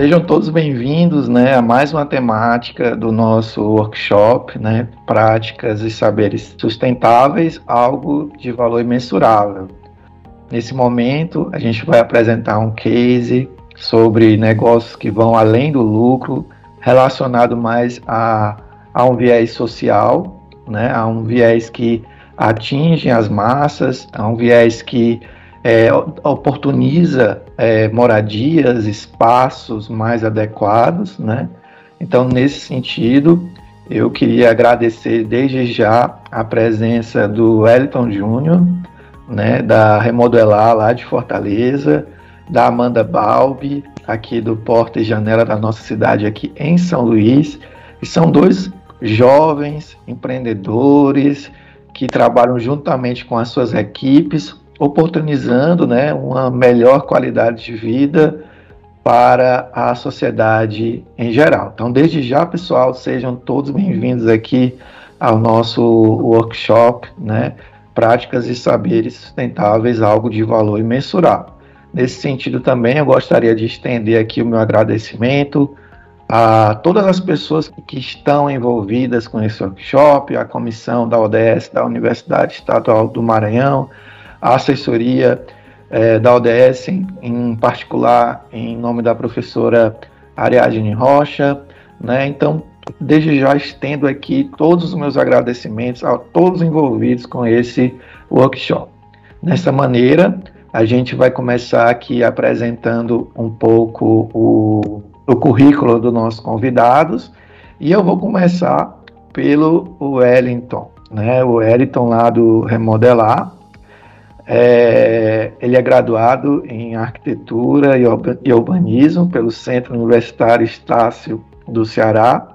Sejam todos bem-vindos né, a mais uma temática do nosso workshop, né, Práticas e Saberes Sustentáveis, algo de valor imensurável. Nesse momento, a gente vai apresentar um case sobre negócios que vão além do lucro, relacionado mais a, a um viés social, né, a um viés que atinge as massas, a um viés que é, oportuniza é, moradias, espaços mais adequados, né? Então, nesse sentido, eu queria agradecer desde já a presença do Wellington Júnior, né, da Remodelar lá de Fortaleza, da Amanda Balbi, aqui do Porta e Janela da nossa cidade aqui em São Luís, e são dois jovens empreendedores que trabalham juntamente com as suas equipes oportunizando né, uma melhor qualidade de vida para a sociedade em geral. Então, desde já, pessoal, sejam todos bem-vindos aqui ao nosso workshop, né, Práticas e Saberes Sustentáveis, algo de valor imensurável. Nesse sentido também, eu gostaria de estender aqui o meu agradecimento a todas as pessoas que estão envolvidas com esse workshop, a comissão da ODS da Universidade Estadual do Maranhão, a assessoria é, da ODS, em, particular em nome da professora Ariadne Rocha. Né? Então, desde já estendo aqui todos os meus agradecimentos a todos envolvidos com esse workshop. Dessa maneira, a gente vai começar aqui apresentando um pouco o, o currículo dos nossos convidados e eu vou começar pelo Wellington, né? O Wellington lá do Remodelar, é, ele é graduado em Arquitetura e Urbanismo pelo Centro Universitário Estácio do Ceará.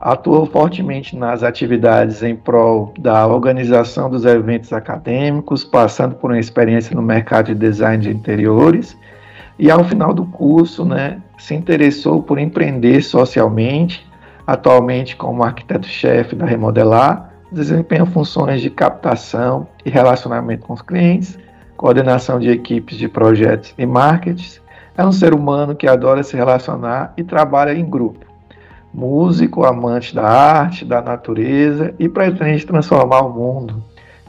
Atuou fortemente nas atividades em prol da organização dos eventos acadêmicos, passando por uma experiência no mercado de design de interiores. E ao final do curso, né, se interessou por empreender socialmente, atualmente como arquiteto-chefe da Remodelar, desempenha funções de captação e relacionamento com os clientes, coordenação de equipes de projetos e marketing. É um ser humano que adora se relacionar e trabalha em grupo. Músico, amante da arte, da natureza e pretende transformar o mundo.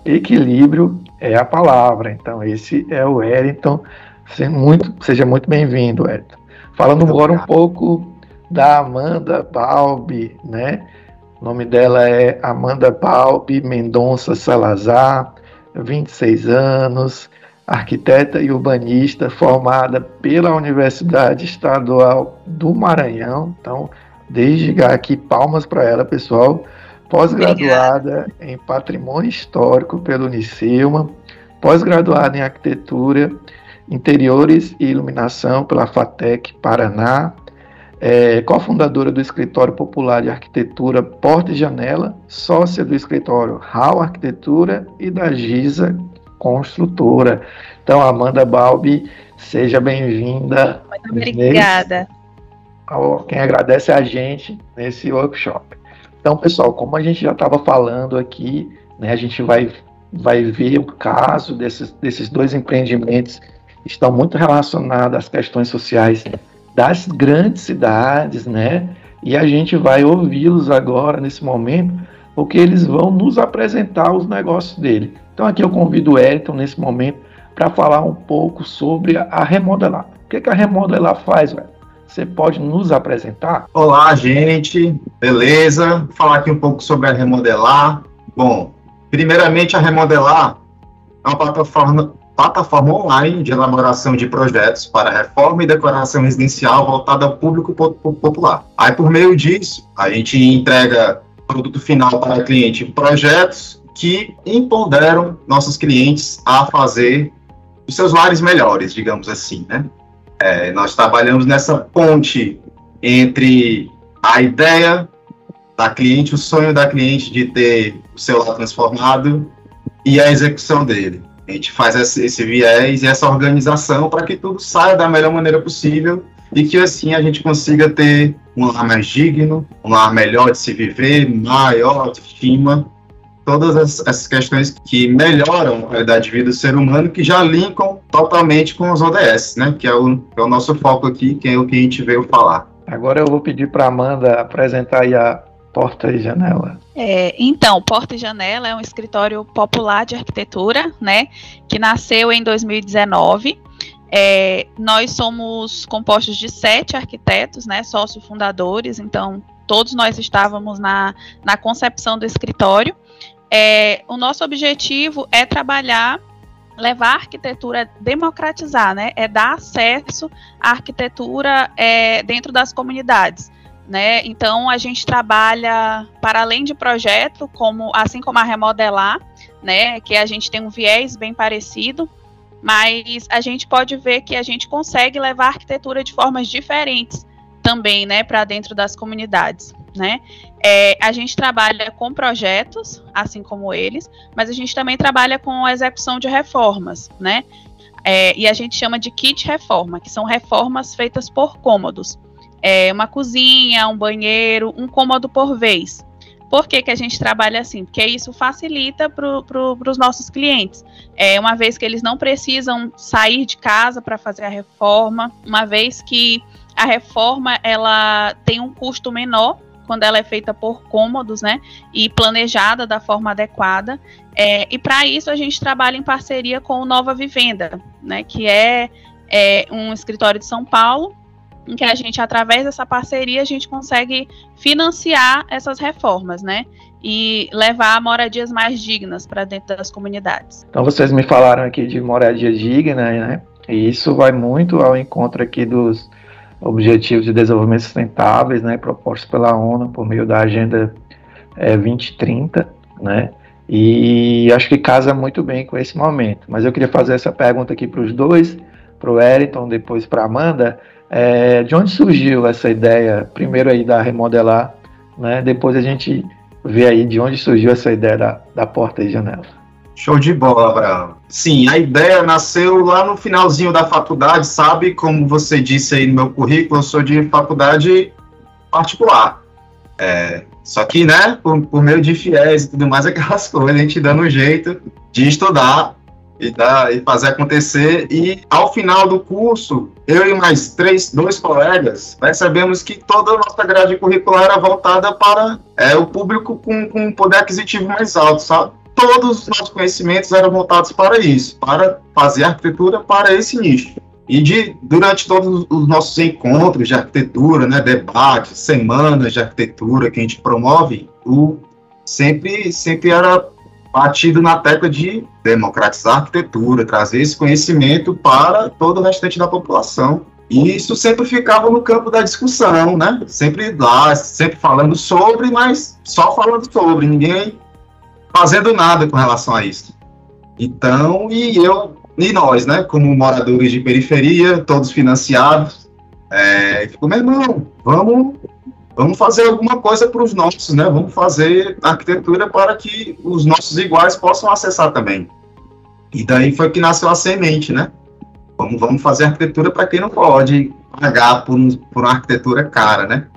Equilíbrio é a palavra. Então, esse é o Wellington. Seja muito, seja muito bem-vindo, Wellington. Falando agora um pouco da Amanda Balbi, né? O nome dela é Amanda Balbi Mendonça Salazar, 26 anos, arquiteta e urbanista, formada pela Universidade Estadual do Maranhão. Então, desde aqui, palmas para ela, pessoal. Pós-graduada em Patrimônio Histórico pelo Unicilma, pós-graduada em Arquitetura, Interiores e Iluminação pela FATEC Paraná, é cofundadora do Escritório Popular de Arquitetura Porta e Janela, sócia do escritório HAL Arquitetura e da Giza Construtora. Então, Amanda Balbi, seja bem-vinda. Muito obrigada. Quem agradece é a gente nesse workshop. Então, pessoal, como a gente já estava falando aqui, né, a gente vai, vai ver o caso desses, desses dois empreendimentos que estão muito relacionados às questões sociais das grandes cidades, né? E a gente vai ouvi-los agora, nesse momento, porque eles vão nos apresentar os negócios dele. Então aqui eu convido o Elton, nesse momento, para falar um pouco sobre a Remodelar. O que, que a Remodelar faz, velho? Você pode nos apresentar? Olá, gente. Beleza? Vou falar aqui um pouco sobre a Remodelar. Bom, primeiramente a Remodelar é uma plataforma plataforma online de elaboração de projetos para reforma e decoração residencial voltada ao público popular. Aí, por meio disso, a gente entrega produto final para cliente projetos que empoderam nossos clientes a fazer os seus lares melhores, digamos assim, né? É, nós trabalhamos nessa ponte entre a ideia da cliente, o sonho da cliente de ter o seu lar transformado e a execução dele. A gente faz esse, esse viés e essa organização para que tudo saia da melhor maneira possível e que assim a gente consiga ter um lar mais digno, um lar melhor de se viver, maior autoestima, todas essas questões que melhoram a qualidade de vida do ser humano, que já linkam totalmente com os ODS, né? Que é o, é o nosso foco aqui, que é o que a gente veio falar. Agora eu vou pedir para Amanda apresentar aí a Porta e Janela. É, então, Porta e Janela é um escritório popular de arquitetura, né? Que nasceu em 2019. É, nós somos compostos de sete arquitetos, né? Sócio fundadores, então todos nós estávamos na, na concepção do escritório é, o nosso objetivo é trabalhar, levar a arquitetura, democratizar, né? É dar acesso à arquitetura é, dentro das comunidades. Né? Então a gente trabalha para além de projeto, como assim como a remodelar, né? Que a gente tem um viés bem parecido, mas a gente pode ver que a gente consegue levar a arquitetura de formas diferentes também, né, para dentro das comunidades né? É, a gente trabalha com projetos, assim como eles, mas a gente também trabalha com a execução de reformas, né? É, e a gente chama de kit reforma, que são reformas feitas por cômodos. É, uma cozinha, um banheiro, um cômodo por vez. Por que, que a gente trabalha assim? Porque isso facilita para pro, os nossos clientes. É, uma vez que eles não precisam sair de casa para fazer a reforma, uma vez que a reforma ela tem um custo menor quando ela é feita por cômodos, né? E planejada da forma adequada. É, e para isso a gente trabalha em parceria com o Nova Vivenda, né? Que é, é um escritório de São Paulo em que a gente, através dessa parceria, a gente consegue financiar essas reformas, né? E levar moradias mais dignas para dentro das comunidades. Então, vocês me falaram aqui de moradia digna, né? E isso vai muito ao encontro aqui dos Objetivos de Desenvolvimento Sustentáveis, né, propostos pela ONU por meio da Agenda é, 2030, né, e acho que casa muito bem com esse momento. Mas eu queria fazer essa pergunta aqui para os dois, para o Wellington, depois para a Amanda, é, de onde surgiu essa ideia, primeiro aí da remodelar, né, depois a gente vê aí de onde surgiu essa ideia da, da porta e janela. Show de bola, Abraão. Sim, a ideia nasceu lá no finalzinho da faculdade, sabe? Como você disse aí no meu currículo, eu sou de faculdade particular. É, só que, né, por, por meio de fiéis e tudo mais, aquelas coisas, a gente dando um jeito de estudar e, dar, e fazer acontecer. E ao final do curso, eu e mais três, dois colegas, percebemos que toda a nossa grade curricular era voltada para é, o público com, com poder aquisitivo mais alto, sabe? todos os nossos conhecimentos eram voltados para isso, para fazer arquitetura para esse nicho. E de, durante todos os nossos encontros de arquitetura, né, debates, semanas de arquitetura que a gente promove, o, sempre, sempre era batido na tecla de democratizar a arquitetura, trazer esse conhecimento para todo o restante da população. E isso sempre ficava no campo da discussão, né? Sempre lá, sempre falando sobre, mas só falando sobre, ninguém fazendo nada com relação a isso. Então, e eu, e nós, né, como moradores de periferia, todos financiados, é, ficou, meu irmão, vamos, vamos fazer alguma coisa para os nossos, né, vamos fazer arquitetura para que os nossos iguais possam acessar também. E daí foi que nasceu a semente, né? Vamos, vamos fazer arquitetura para quem não pode pagar por, um, por uma arquitetura cara, né?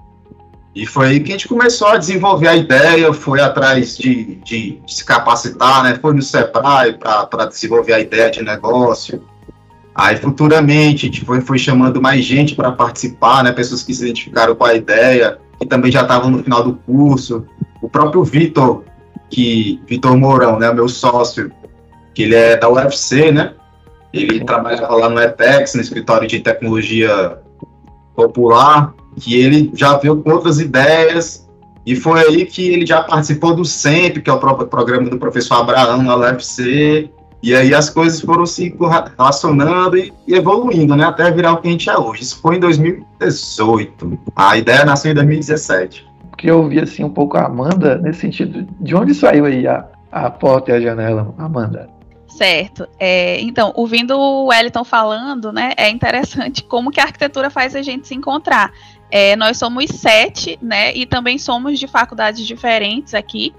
E foi aí que a gente começou a desenvolver a ideia, foi atrás de, de, de se capacitar, né? Foi no Sebrae para desenvolver a ideia de negócio. Aí futuramente a gente foi, foi chamando mais gente para participar, né? Pessoas que se identificaram com a ideia, que também já estavam no final do curso. O próprio Vitor, que Vitor Mourão, né? Meu sócio, que ele é da UFC, né? Ele trabalha lá no ETEX, no escritório de tecnologia popular que ele já veio com outras ideias, e foi aí que ele já participou do SEMP, que é o próprio programa do professor Abraão na UFC, e aí as coisas foram se relacionando e, evoluindo, né, até virar o que a gente é hoje. Isso foi em 2018. A ideia nasceu em 2017. Porque eu ouvi assim um pouco a Amanda nesse sentido, de onde saiu aí a, a porta e a janela, Amanda? Certo. É, então, ouvindo o Wellington falando, né, é interessante como que a arquitetura faz a gente se encontrar. É, nós somos sete, né? E também somos de faculdades diferentes aqui.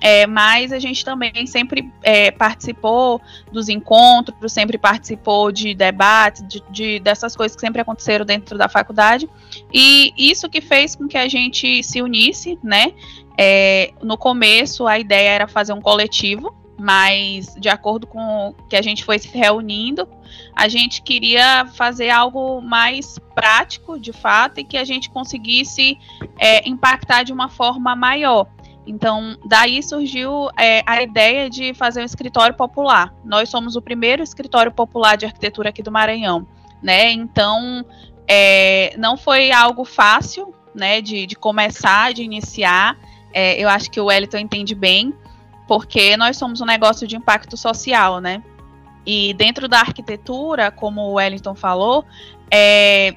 É, mas a gente também sempre é, participou dos encontros, sempre participou de debates, de, de, dessas coisas que sempre aconteceram dentro da faculdade. E isso que fez com que a gente se unisse, né? É, no começo, a ideia era fazer um coletivo, mas de acordo com que a gente foi se reunindo, a gente queria fazer algo mais prático, de fato, e que a gente conseguisse é, impactar de uma forma maior. Então, daí surgiu é, a ideia de fazer um escritório popular. Nós somos o primeiro escritório popular de arquitetura aqui do Maranhão, né? Então, é, não foi algo fácil, né, de, de começar, de iniciar. É, eu acho que o Wellington entende bem, porque nós somos um negócio de impacto social, né? E dentro da arquitetura, como o Wellington falou, é,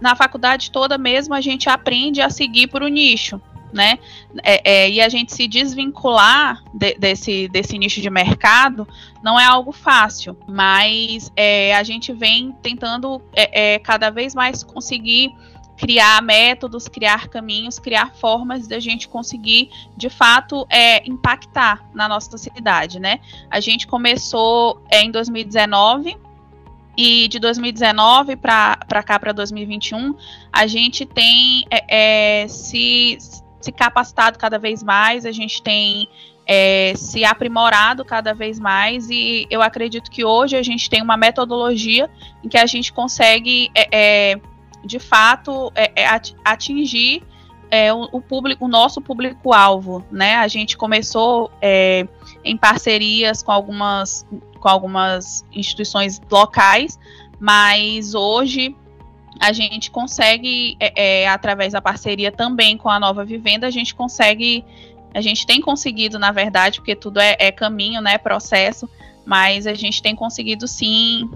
na faculdade toda mesmo a gente aprende a seguir por um nicho, né? É, é, e a gente se desvincular de, desse, desse nicho de mercado não é algo fácil, mas é, a gente vem tentando é, é, cada vez mais conseguir criar métodos, criar caminhos, criar formas da gente conseguir, de fato, é, impactar na nossa cidade, né? A gente começou é, em 2019 e de 2019 para cá para 2021 a gente tem é, é, se, se capacitado cada vez mais, a gente tem é, se aprimorado cada vez mais e eu acredito que hoje a gente tem uma metodologia em que a gente consegue é, é de fato é, é, atingir é, o, o, público, o nosso público-alvo, né? A gente começou em parcerias com algumas, com algumas instituições locais, mas hoje a gente consegue, é, é, através da parceria também com a Nova Vivenda, a gente consegue, a gente tem conseguido, na verdade, porque tudo é, é caminho, né, processo, mas a gente tem conseguido sim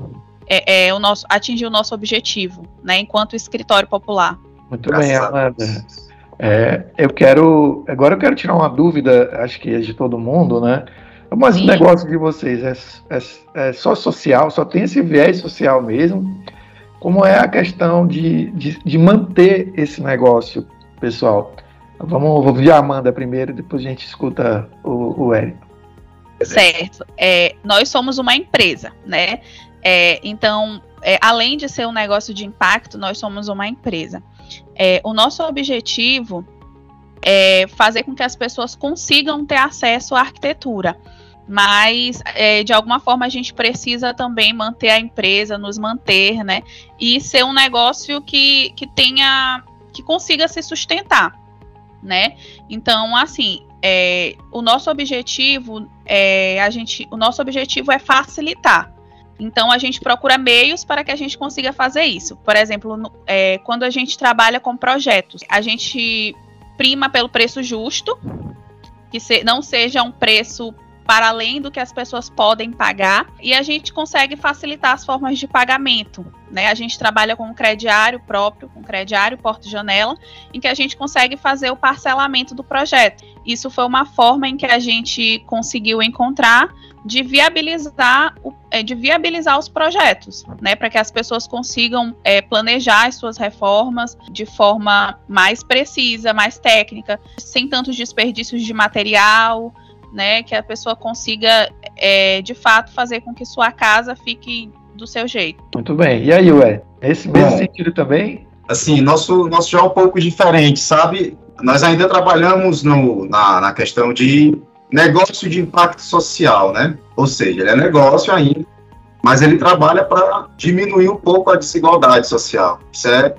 é, é, o nosso, atingir o nosso objetivo, né, enquanto escritório popular. Muito Graças bem, Amanda. É, eu quero. Agora eu quero tirar uma dúvida, acho que é de todo mundo, né? Mas Sim. o negócio de vocês é, é, é, só social, só tem esse viés social mesmo. Como é a questão de, de, de manter esse negócio, pessoal? Vamos ouvir a Amanda primeiro, depois a gente escuta o, o Érico. Certo. É, nós somos uma empresa, né? É, então, é, além de ser um negócio de impacto, nós somos uma empresa. É, o nosso objetivo é fazer com que as pessoas consigam ter acesso à arquitetura. Mas, é, de alguma forma, a gente precisa também manter a empresa, nos manter, né? E ser um negócio que, que tenha. que consiga se sustentar, né? Então, assim, é, o nosso objetivo é a gente. O nosso objetivo é facilitar então a gente procura meios para que a gente consiga fazer isso. Por exemplo, no, é, quando a gente trabalha com projetos, a gente prima pelo preço justo, que se, não seja um preço para além do que as pessoas podem pagar e a gente consegue facilitar as formas de pagamento. Né? A gente trabalha com um crediário próprio, com um crediário porta-janela, em que a gente consegue fazer o parcelamento do projeto. Isso foi uma forma em que a gente conseguiu encontrar de viabilizar, é, de viabilizar os projetos, né, para que as pessoas consigam é, planejar as suas reformas de forma mais precisa, mais técnica, sem tantos desperdícios de material, né, que a pessoa consiga, é, de fato, fazer com que sua casa fique do seu jeito. Muito bem. E aí, Ué? Nesse mesmo Bom, sentido também? Assim, nosso, nosso já é um pouco diferente, sabe? Nós ainda trabalhamos no, na, na questão de negócio de impacto social, né? Ou seja, ele é negócio ainda, mas ele trabalha para diminuir um pouco a desigualdade social. Isso é,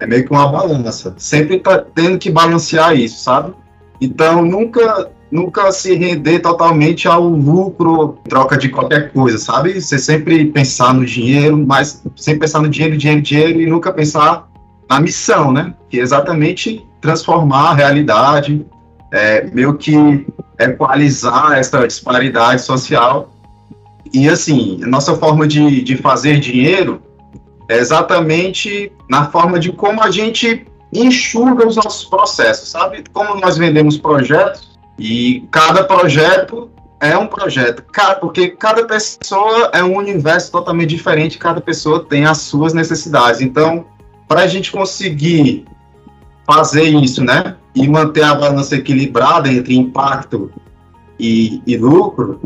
é meio que uma balança. Sempre tá tendo que balancear isso, sabe? Então, nunca nunca se render totalmente ao lucro troca de qualquer coisa, sabe? Você sempre pensar no dinheiro, mas sempre pensar no dinheiro, dinheiro, dinheiro e nunca pensar na missão, né? Que é exatamente transformar a realidade, é, meio que equalizar essa disparidade social. E assim, nossa forma de, de fazer dinheiro é exatamente na forma de como a gente enxuga os nossos processos, sabe? Como nós vendemos projetos, e cada projeto é um projeto, porque cada pessoa é um universo totalmente diferente, cada pessoa tem as suas necessidades. Então, para a gente conseguir fazer isso, né, e manter a balança equilibrada entre impacto e, e lucro,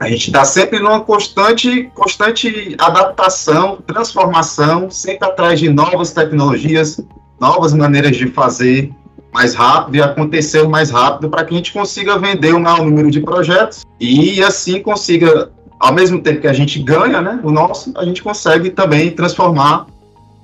a gente está sempre numa constante, constante adaptação, transformação, sempre atrás de novas tecnologias, novas maneiras de fazer mais rápido e acontecer mais rápido para que a gente consiga vender o maior número de projetos e assim consiga, ao mesmo tempo que a gente ganha, né, o nosso, a gente consegue também transformar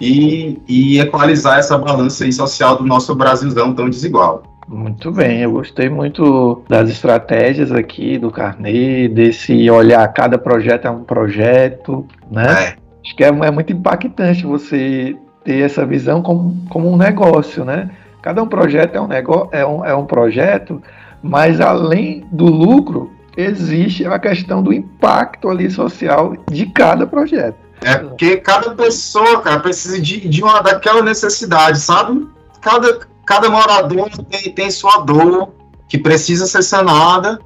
e, e equalizar essa balança social do nosso Brasilzão tão desigual. Muito bem, eu gostei muito das estratégias aqui do Carnê, desse olhar cada projeto é um projeto, né? É. Acho que é, é, muito impactante você ter essa visão como, como um negócio, né? Cada um projeto é um, negócio, é, um, é um projeto, mas além do lucro, existe a questão do impacto ali social de cada projeto. É porque cada pessoa, cara, precisa de, de uma daquela necessidade, sabe? Cada, cada morador tem, tem sua dor que precisa ser sanada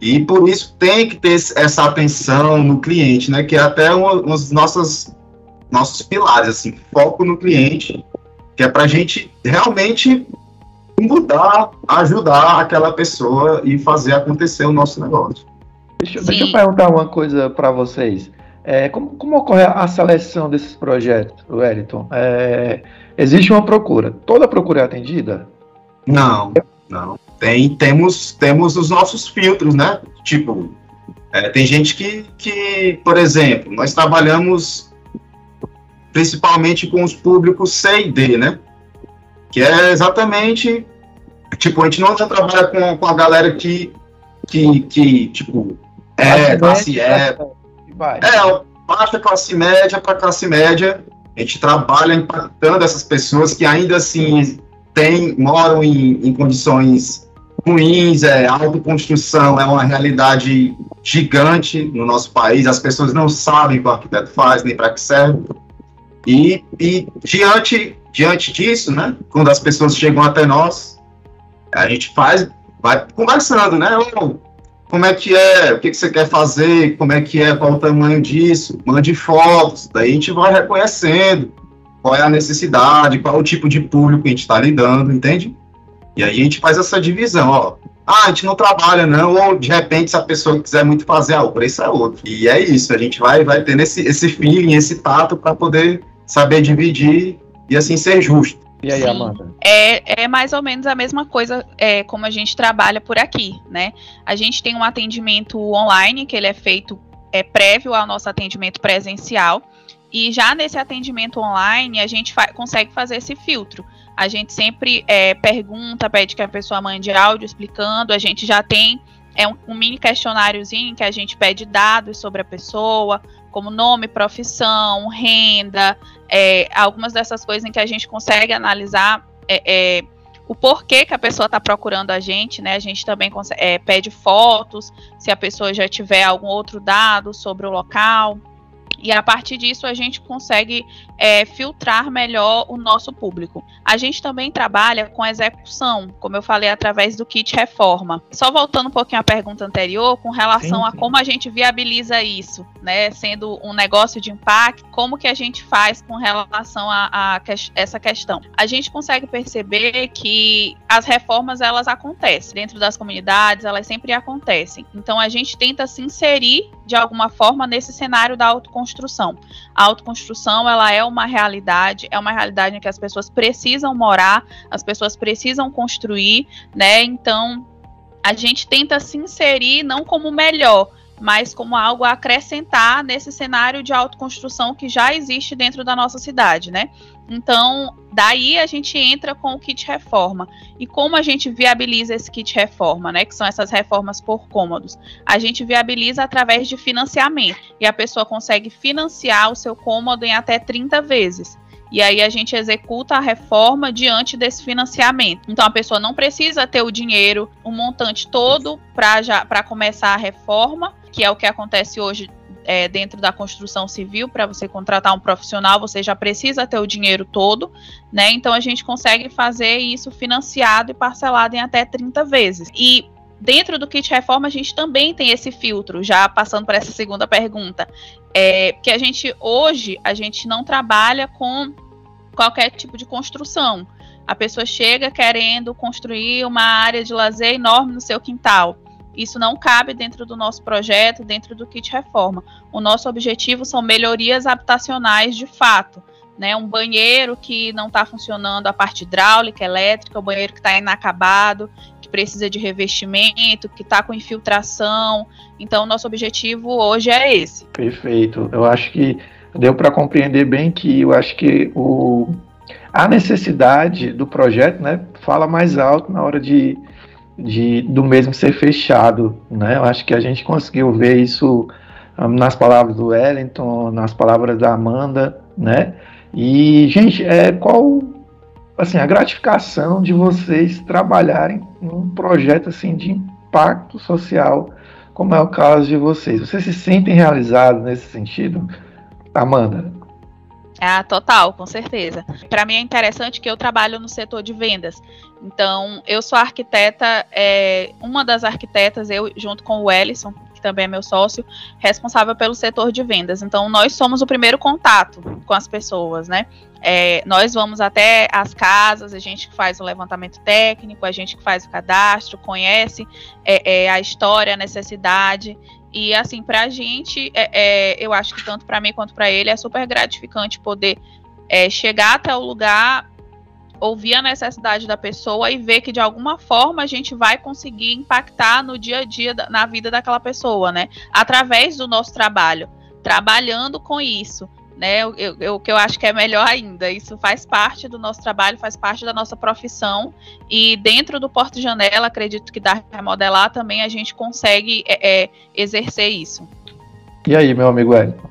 e por isso tem que ter essa atenção no cliente, né? Que é até um, um dos nossos, nossos pilares, assim, foco no cliente, que é para a gente realmente mudar, ajudar aquela pessoa e fazer acontecer o nosso negócio. Deixa, deixa eu perguntar uma coisa para vocês. É, como, como, ocorre a seleção desses projetos, Wellington? É, Existe uma procura. Toda procura é atendida? Não, não. Tem, temos, temos os nossos filtros, né? Tipo, é, tem gente que, que, por exemplo, nós trabalhamos principalmente com os públicos C e D, né? Que é exatamente, tipo, a gente não trabalha com, com a galera que, que, que tipo, é classe E, é, é, baixa classe média para classe média, a gente trabalha impactando essas pessoas que ainda assim tem, moram em, em condições ruins, é, autoconstrução é uma realidade gigante no nosso país, as pessoas não sabem o que o arquiteto faz, nem para que serve. E, e, diante, diante disso, né, quando as pessoas chegam até nós, a gente faz, vai conversando, né? como é que é, o que, que você quer fazer, como é que é, qual o tamanho disso, mande fotos, daí a gente vai reconhecendo qual é a necessidade, qual é o tipo de público que a gente está lidando, entende? E aí a gente faz essa divisão, ó. Ah, a gente não trabalha, não, ou de repente, se a pessoa quiser muito fazer, ah, o preço é outro. E é isso, a gente vai, vai tendo esse, esse feeling, esse tato para poder saber dividir e assim ser justo. E aí, Sim, Amanda? É, é mais ou menos a mesma coisa é, como a gente trabalha por aqui, né? A gente tem um atendimento online, que ele é feito é, prévio ao nosso atendimento presencial. E já nesse atendimento online, a gente fa consegue fazer esse filtro. A gente sempre é, pergunta, pede que a pessoa mande áudio explicando. A gente já tem é um, um mini questionáriozinho que a gente pede dados sobre a pessoa, como nome, profissão, renda, é, algumas dessas coisas em que a gente consegue analisar é, é, o porquê que a pessoa está procurando a gente, né? A gente também consegue, é, pede fotos, se a pessoa já tiver algum outro dado sobre o local. E a partir disso a gente consegue é, filtrar melhor o nosso público. A gente também trabalha com execução, como eu falei, através do kit reforma. Só voltando um pouquinho à pergunta anterior, com relação sim, sim. a como a gente viabiliza isso, né? Sendo um negócio de impacto, como que a gente faz com relação a, a essa questão? A gente consegue perceber que as reformas elas acontecem dentro das comunidades, elas sempre acontecem. Então a gente tenta se inserir de alguma forma nesse cenário da autoconstrução. A autoconstrução, ela é uma realidade, é uma realidade em que as pessoas precisam morar, as pessoas precisam construir, né? Então, a gente tenta se inserir não como melhor, mas como algo a acrescentar nesse cenário de autoconstrução que já existe dentro da nossa cidade, né? Então, daí a gente entra com o kit reforma. E como a gente viabiliza esse kit reforma, né? Que são essas reformas por cômodos? A gente viabiliza através de financiamento. E a pessoa consegue financiar o seu cômodo em até 30 vezes. E aí a gente executa a reforma diante desse financiamento. Então a pessoa não precisa ter o dinheiro, o montante todo para começar a reforma, que é o que acontece hoje é, dentro da construção civil, para você contratar um profissional, você já precisa ter o dinheiro todo, né? Então a gente consegue fazer isso financiado e parcelado em até 30 vezes. E dentro do kit reforma a gente também tem esse filtro, já passando para essa segunda pergunta, é, que a gente hoje a gente não trabalha com qualquer tipo de construção. A pessoa chega querendo construir uma área de lazer enorme no seu quintal. Isso não cabe dentro do nosso projeto, dentro do kit reforma. O nosso objetivo são melhorias habitacionais de fato, né? Um banheiro que não está funcionando a parte hidráulica, elétrica, o banheiro que está inacabado, que precisa de revestimento, que está com infiltração. Então, nosso objetivo hoje é esse. Perfeito. Eu acho que deu para compreender bem que eu acho que o, a necessidade do projeto, né, fala mais alto na hora de, de do mesmo ser fechado, né? Eu acho que a gente conseguiu ver isso um, nas palavras do Wellington, nas palavras da Amanda, né? E, gente, é, qual assim, a gratificação de vocês trabalharem num projeto assim de impacto social, como é o caso de vocês? Vocês se sentem realizados nesse sentido? Amanda? Ah, total, com certeza. Para mim é interessante que eu trabalho no setor de vendas. Então, eu sou arquiteta, é, uma das arquitetas, eu junto com o Ellison, que também é meu sócio, responsável pelo setor de vendas. Então, nós somos o primeiro contato com as pessoas, né? É, nós vamos até as casas, a gente que faz o levantamento técnico, a gente que faz o cadastro, conhece é, é, a história, a necessidade. E assim, para a gente, é, é, eu acho que tanto para mim quanto para ele é super gratificante poder é, chegar até o lugar ouvir a necessidade da pessoa e ver que de alguma forma a gente vai conseguir impactar no dia a dia, na vida daquela pessoa, né? Através do nosso trabalho, trabalhando com isso. Né, o que eu acho que é melhor ainda. Isso faz parte do nosso trabalho, faz parte da nossa profissão. E dentro do Porto Janela, acredito que da remodelar também a gente consegue é, é, exercer isso. E aí, meu amigo Wellington?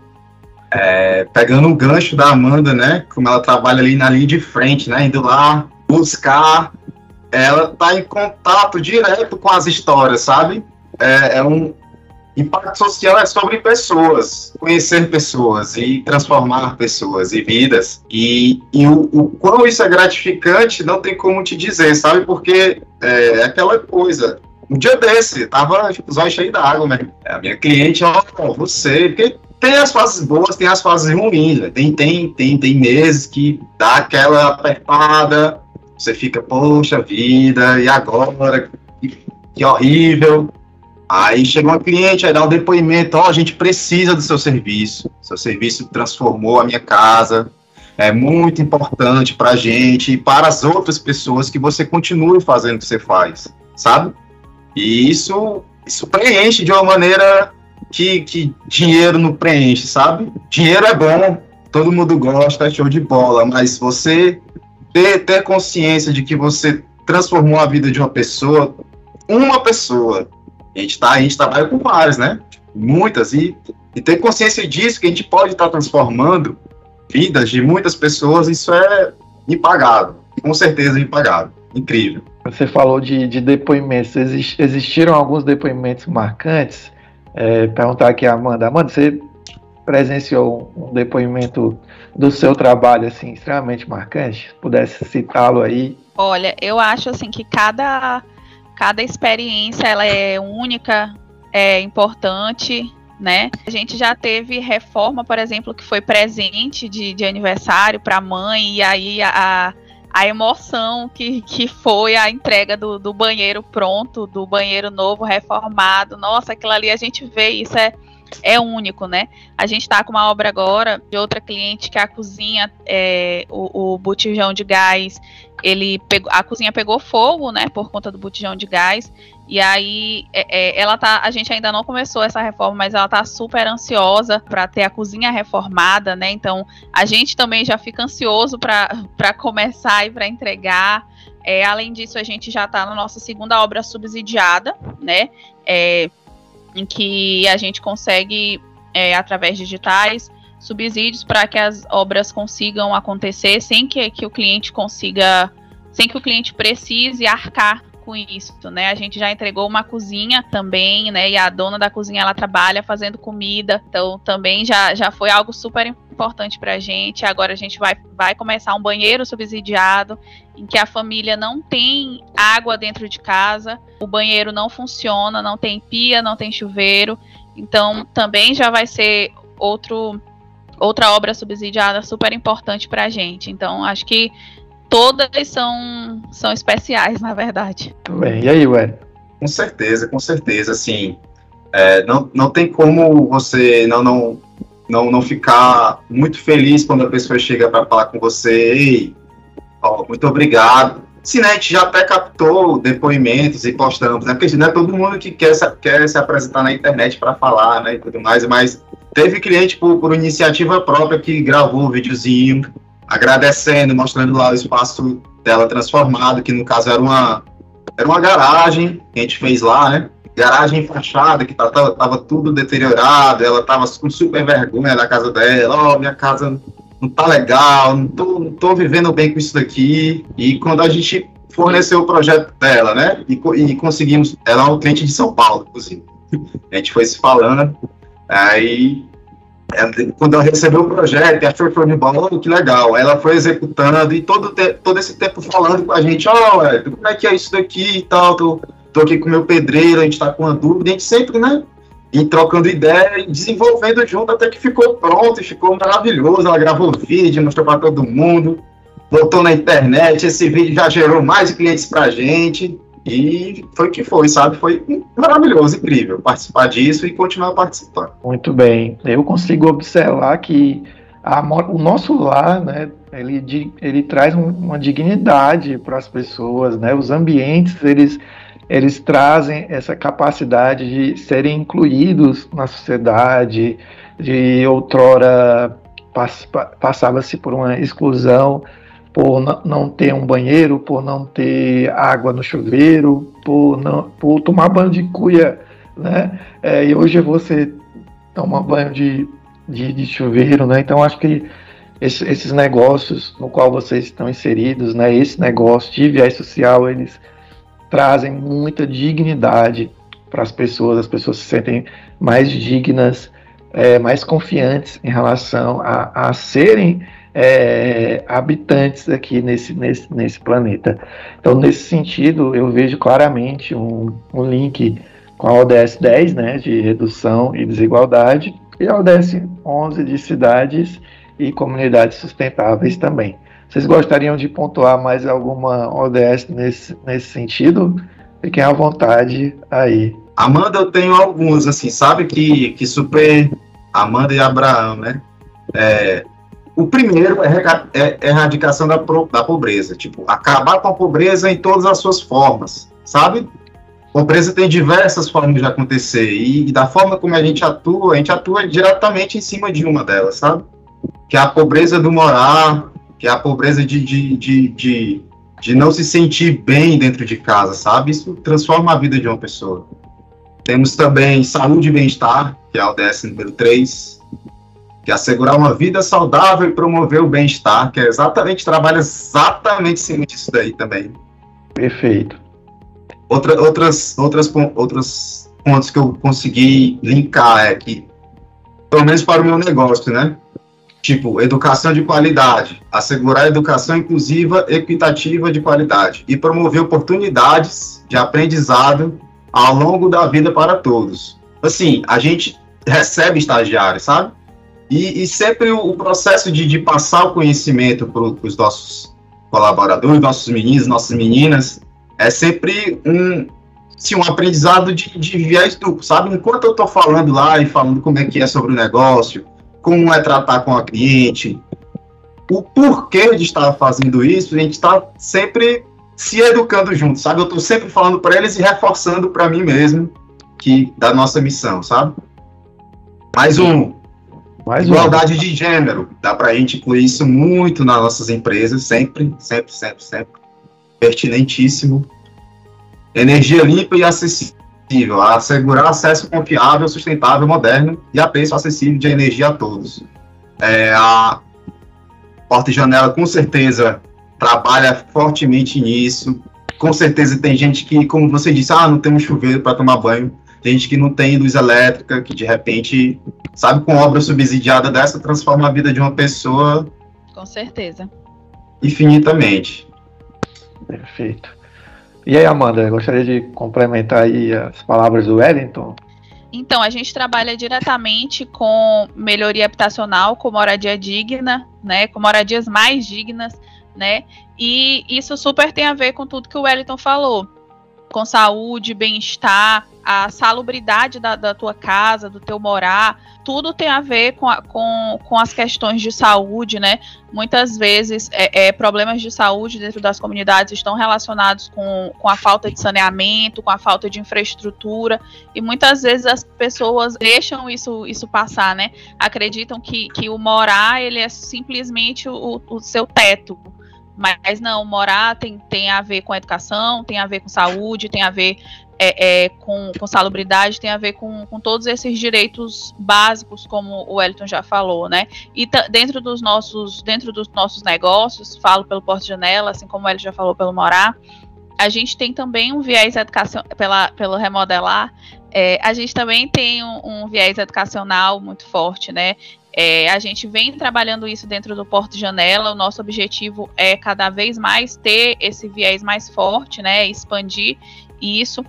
É, pegando o gancho da Amanda, né? Como ela trabalha ali na linha de frente, né? Indo lá buscar. Ela tá em contato direto com as histórias, sabe? É, é um impacto social é sobre pessoas, conhecer pessoas e transformar pessoas e vidas. E, e o, o quão isso é gratificante, não tem como te dizer, sabe? Porque é, é aquela coisa. Um dia desse, tava tipo, os olhos cheios d'água, né? A minha cliente, ó, você, porque tem as fases boas, tem as fases ruins, né? tem, tem, tem, tem meses que dá aquela apertada, você fica, poxa vida, e agora? Que, que horrível. Aí chega uma cliente, aí dá um depoimento, ó, oh, a gente precisa do seu serviço, seu serviço transformou a minha casa, é muito importante para a gente e para as outras pessoas que você continue fazendo o que você faz, sabe? E isso, isso preenche de uma maneira que, que dinheiro não preenche, sabe? Dinheiro é bom, todo mundo gosta, é show de bola, mas você ter, ter consciência de que você transformou a vida de uma pessoa, uma pessoa, a gente, tá, a gente trabalha com várias, né? Muitas, e, e ter consciência disso, que a gente pode estar tá transformando vidas de muitas pessoas, isso é impagável, com certeza impagável, incrível. Você falou de, de depoimentos, existiram alguns depoimentos marcantes é, perguntar aqui a Amanda. Amanda, você presenciou um depoimento do seu trabalho assim extremamente marcante? Pudesse citá-lo aí? Olha, eu acho assim que cada cada experiência ela é única, é importante, né? A gente já teve reforma, por exemplo, que foi presente de, de aniversário para a mãe e aí a, a emoção que, que foi a entrega do, do banheiro pronto, do banheiro novo, reformado. Nossa, aquilo ali a gente vê, isso é, é único, né? A gente está com uma obra agora de outra cliente que a cozinha, é, o, o botijão de gás, ele pegou, a cozinha pegou fogo, né, por conta do botijão de gás. E aí, é, é, ela tá, a gente ainda não começou essa reforma, mas ela tá super ansiosa para ter a cozinha reformada, né? Então, a gente também já fica ansioso para começar e para entregar. É, além disso, a gente já está na nossa segunda obra subsidiada, né? É, em que a gente consegue, é, através digitais, subsídios para que as obras consigam acontecer sem que, que o cliente consiga, sem que o cliente precise arcar com isso, né? A gente já entregou uma cozinha também, né? E a dona da cozinha ela trabalha fazendo comida, então também já, já foi algo super importante para a gente. Agora a gente vai, vai começar um banheiro subsidiado em que a família não tem água dentro de casa, o banheiro não funciona, não tem pia, não tem chuveiro, então também já vai ser outro outra obra subsidiada super importante para a gente. Então acho que todas são, são especiais, na verdade. Tudo bem. E aí, Ué? Com certeza, com certeza. Assim, é, não, não tem como você não, não não, não ficar muito feliz quando a pessoa chega para falar com você, ei, ó, muito obrigado. Sim, né, a gente já até captou depoimentos e postamos, né? Porque não é todo mundo que quer se, quer se apresentar na internet para falar, né? E tudo mais, mas teve cliente por, por iniciativa própria que gravou o um videozinho, agradecendo, mostrando lá o espaço dela transformado, que no caso era uma, era uma garagem que a gente fez lá, né? Garagem fachada, que tava, tava tudo deteriorado, ela tava com super vergonha da casa dela, ó, oh, minha casa não tá legal, não tô, não tô vivendo bem com isso daqui. E quando a gente forneceu o projeto dela, né? E, e conseguimos, ela é um cliente de São Paulo, inclusive. A gente foi se falando, aí é, quando ela recebeu o projeto, achou que foi bom, oh, que legal. Ela foi executando e todo, todo esse tempo falando com a gente, ó, oh, como é que é isso daqui e tal, tô, tô aqui com o meu pedreiro, a gente tá com uma dúvida, a gente sempre, né, e trocando ideia e desenvolvendo junto até que ficou pronto e ficou maravilhoso. Ela gravou vídeo, mostrou para todo mundo, botou na internet. Esse vídeo já gerou mais clientes para a gente e foi o que foi, sabe? Foi maravilhoso, incrível participar disso e continuar participando. Muito bem. Eu consigo observar que a, o nosso lar, né, ele, ele traz uma dignidade para as pessoas, né? Os ambientes, eles eles trazem essa capacidade de serem incluídos na sociedade, de outrora pass passava-se por uma exclusão por não ter um banheiro, por não ter água no chuveiro, por, não, por tomar banho de cuia, né? É, e hoje você toma banho de, de, de chuveiro, né? Então acho que esse, esses negócios no qual vocês estão inseridos, né? Esse negócio de viés social, eles trazem muita dignidade para as pessoas, as pessoas se sentem mais dignas, é, mais confiantes em relação a, a serem é, habitantes aqui nesse, nesse, nesse planeta. Então, nesse sentido, eu vejo claramente um, um link com a ODS 10, né, de redução e desigualdade, e a ODS 11 de cidades e comunidades sustentáveis também. Vocês gostariam de pontuar mais alguma ODS nesse, nesse sentido? Fiquem à vontade aí. Amanda, eu tenho alguns, assim, sabe que, que super Amanda e Abraão, né? É, o primeiro é, é, é erradicação da, da pobreza, tipo, acabar com a pobreza em todas as suas formas, sabe? Pobreza tem diversas formas de acontecer e, e da forma como a gente atua, a gente atua diretamente em cima de uma delas, sabe? Que é a pobreza do morar, que é a pobreza de, de, de, de, de não se sentir bem dentro de casa, sabe? Isso transforma a vida de uma pessoa. Temos também saúde e bem-estar, que é o ODS número 3, que é assegurar uma vida saudável e promover o bem-estar, que é exatamente, trabalha exatamente em cima disso daí também. Perfeito. Outra, outras, outras, outros pontos que eu consegui linkar é que, pelo menos para o meu negócio, né? Tipo educação de qualidade, assegurar educação inclusiva, equitativa de qualidade e promover oportunidades de aprendizado ao longo da vida para todos. Assim, a gente recebe estagiários, sabe? E, e sempre o, o, processo de, de passar o conhecimento para os nossos colaboradores, nossos meninos, nossas meninas, é sempre um, sim, um aprendizado de, de viés duplo, sabe? Enquanto eu estou falando lá e falando como é que é sobre o negócio, como é tratar com a cliente, o porquê de estar fazendo isso, a gente está sempre se educando junto, sabe? Eu estou sempre falando para eles e reforçando para mim mesmo que da nossa missão, sabe? Mais um. Mais Igualdade um. de gênero. Dá para a gente incluir isso muito nas nossas empresas, sempre, sempre, sempre, sempre. Pertinentíssimo. Energia limpa e acessível possível, a assegurar acesso confiável, sustentável, moderno e a preço acessível de energia a todos. É, a Porta e Janela, com certeza, trabalha fortemente nisso. Com certeza tem gente que, como você disse, ah, não tem um chuveiro para tomar banho. Tem gente que não tem luz elétrica, que de repente, sabe, com obra subsidiada dessa, transforma a vida de uma pessoa. Com certeza. Infinitamente. Perfeito. E aí, Amanda, gostaria de complementar aí as palavras do Wellington? Então, a gente trabalha diretamente com melhoria habitacional, com moradia digna, né, com moradias mais dignas, né, e isso super tem a ver com tudo que o Wellington falou. com saúde, bem-estar, a salubridade da, da, tua casa, do teu morar, tudo tem a ver com, a, com, com as questões de saúde, né? Muitas vezes é, é, problemas de saúde dentro das comunidades estão relacionados com, com a falta de saneamento, com a falta de infraestrutura, e muitas vezes as pessoas deixam isso, isso passar, né? Acreditam que, que o morar ele é simplesmente o, o seu teto mas não, morar tem, tem a ver com educação, tem a ver com saúde, tem a ver é, é, com, com salubridade, tem a ver com, com todos esses direitos básicos, como o Wellington já falou, né? E dentro dos nossos, dentro dos nossos negócios, falo pelo Porto Janela, assim como ele já falou pelo Morar, a gente tem também um viés educacional pela, pelo remodelar. É, a gente também tem um, um, viés educacional muito forte, né? É, a gente vem trabalhando isso dentro do Porto Janela. O nosso objetivo é cada vez mais ter esse viés mais forte, né? Expandir isso.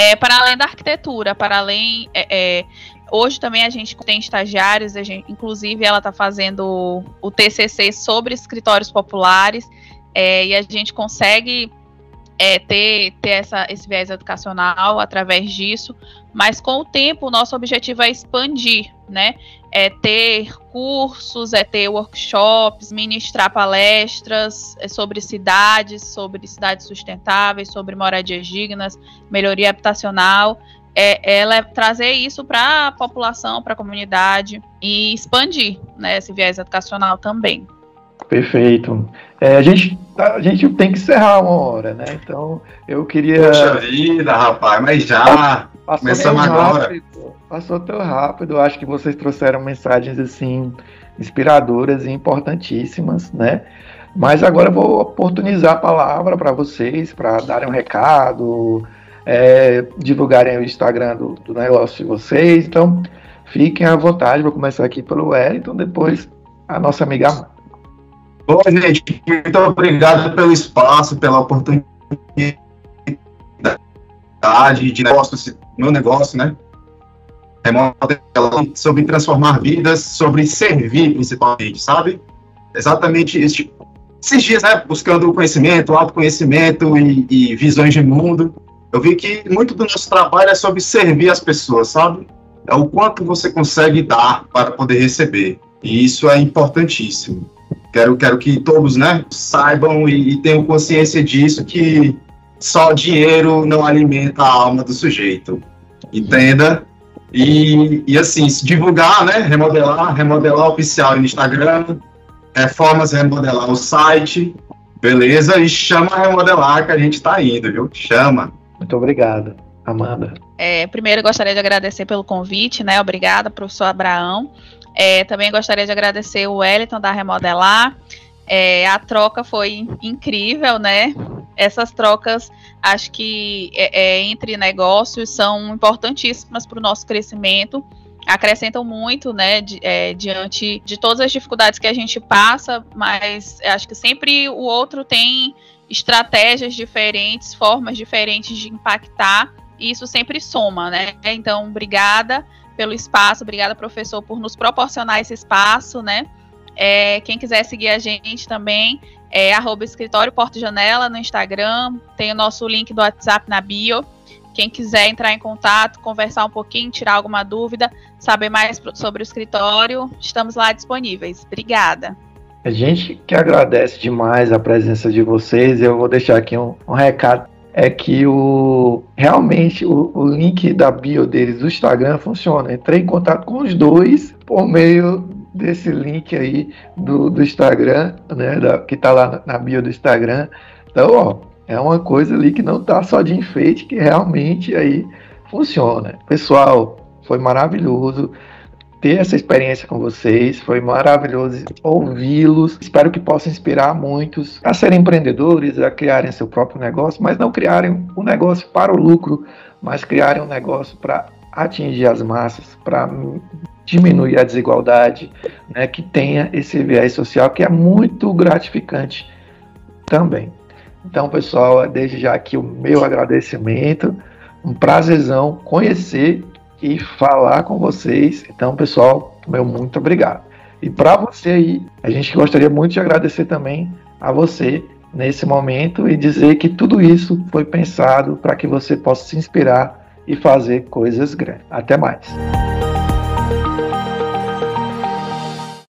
É, para além da arquitetura, para além. É, é, hoje também a gente tem estagiários, gente, inclusive ela está fazendo o TCC sobre escritórios populares, é, e a gente consegue é, ter, ter essa, esse viés educacional através disso, mas com o tempo o nosso objetivo é expandir, né? É ter cursos, é ter workshops, ministrar palestras é, sobre cidades, sobre cidades sustentáveis, sobre moradias dignas, melhoria habitacional. É, ela é trazer isso para a população, para a comunidade e expandir né, esse viés educacional também. Perfeito. É, a, gente, a gente tem que encerrar uma hora, né? Então, eu queria. Poxa vida, rapaz, mas já. Passou começamos agora. Rápido, passou tão rápido. Acho que vocês trouxeram mensagens assim inspiradoras e importantíssimas, né? Mas agora eu vou oportunizar a palavra para vocês, para darem um recado, é, divulgarem o Instagram do, do negócio de vocês. Então, fiquem à vontade. Vou começar aqui pelo Wellington, depois a nossa amiga Amanda. Bom, gente, muito obrigado pelo espaço, pela oportunidade de negócio, meu negócio, né? sobre transformar vidas, sobre servir principalmente, sabe? Exatamente isso. Esses dias, né, buscando conhecimento, autoconhecimento e, e visões de mundo, eu vi que muito do nosso trabalho é sobre servir as pessoas, sabe? É o quanto você consegue dar para poder receber. E isso é importantíssimo. Quero, quero que todos né, saibam e, e tenham consciência disso, que só dinheiro não alimenta a alma do sujeito. Entenda? E, e assim, se divulgar, né? Remodelar, remodelar oficial no Instagram, reformas, remodelar o site, beleza? E chama a remodelar que a gente está indo, viu? Chama. Muito obrigado, Amanda. É, primeiro, gostaria de agradecer pelo convite, né? Obrigada, professor Abraão. É, também gostaria de agradecer o Wellington da Remodelar. É, a troca foi incrível, né? Essas trocas, acho que é, é entre negócios são importantíssimas para o nosso crescimento acrescentam muito, né, di, é, diante de todas as dificuldades que a gente passa, mas acho que sempre o outro tem estratégias diferentes, formas diferentes de impactar, e isso sempre soma, né? Então, obrigada pelo espaço, obrigada, professor, por nos proporcionar esse espaço, né? É, quem quiser seguir a gente também, é arroba escritório Porto Janela no Instagram, tem o nosso link do WhatsApp na bio. Quem quiser entrar em contato, conversar um pouquinho, tirar alguma dúvida, saber mais sobre o escritório, estamos lá disponíveis. Obrigada. A gente que agradece demais a presença de vocês. Eu vou deixar aqui um, um recado é que o realmente o, o, link da bio deles do Instagram funciona. Entrei em contato com os dois por meio desse link aí do, do Instagram, né, da, que está lá na bio do Instagram. Então, ó, é uma coisa ali que não tá só de enfeite, que realmente aí funciona. Pessoal, foi maravilhoso ter essa experiência com vocês. Foi maravilhoso ouvi-los. Espero que possa inspirar muitos a serem empreendedores, a criarem seu próprio negócio, mas não criarem um negócio para o lucro, mas criarem um negócio para atingir as massas, para diminuir a desigualdade, né, que tenha esse viés social que é muito gratificante também. Então, pessoal, desde já aqui o meu agradecimento, um prazerzão conhecer e falar com vocês. Então, pessoal, meu muito obrigado. E para você aí, a gente gostaria muito de agradecer também a você nesse momento e dizer que tudo isso foi pensado para que você possa se inspirar e fazer coisas grandes. Até mais.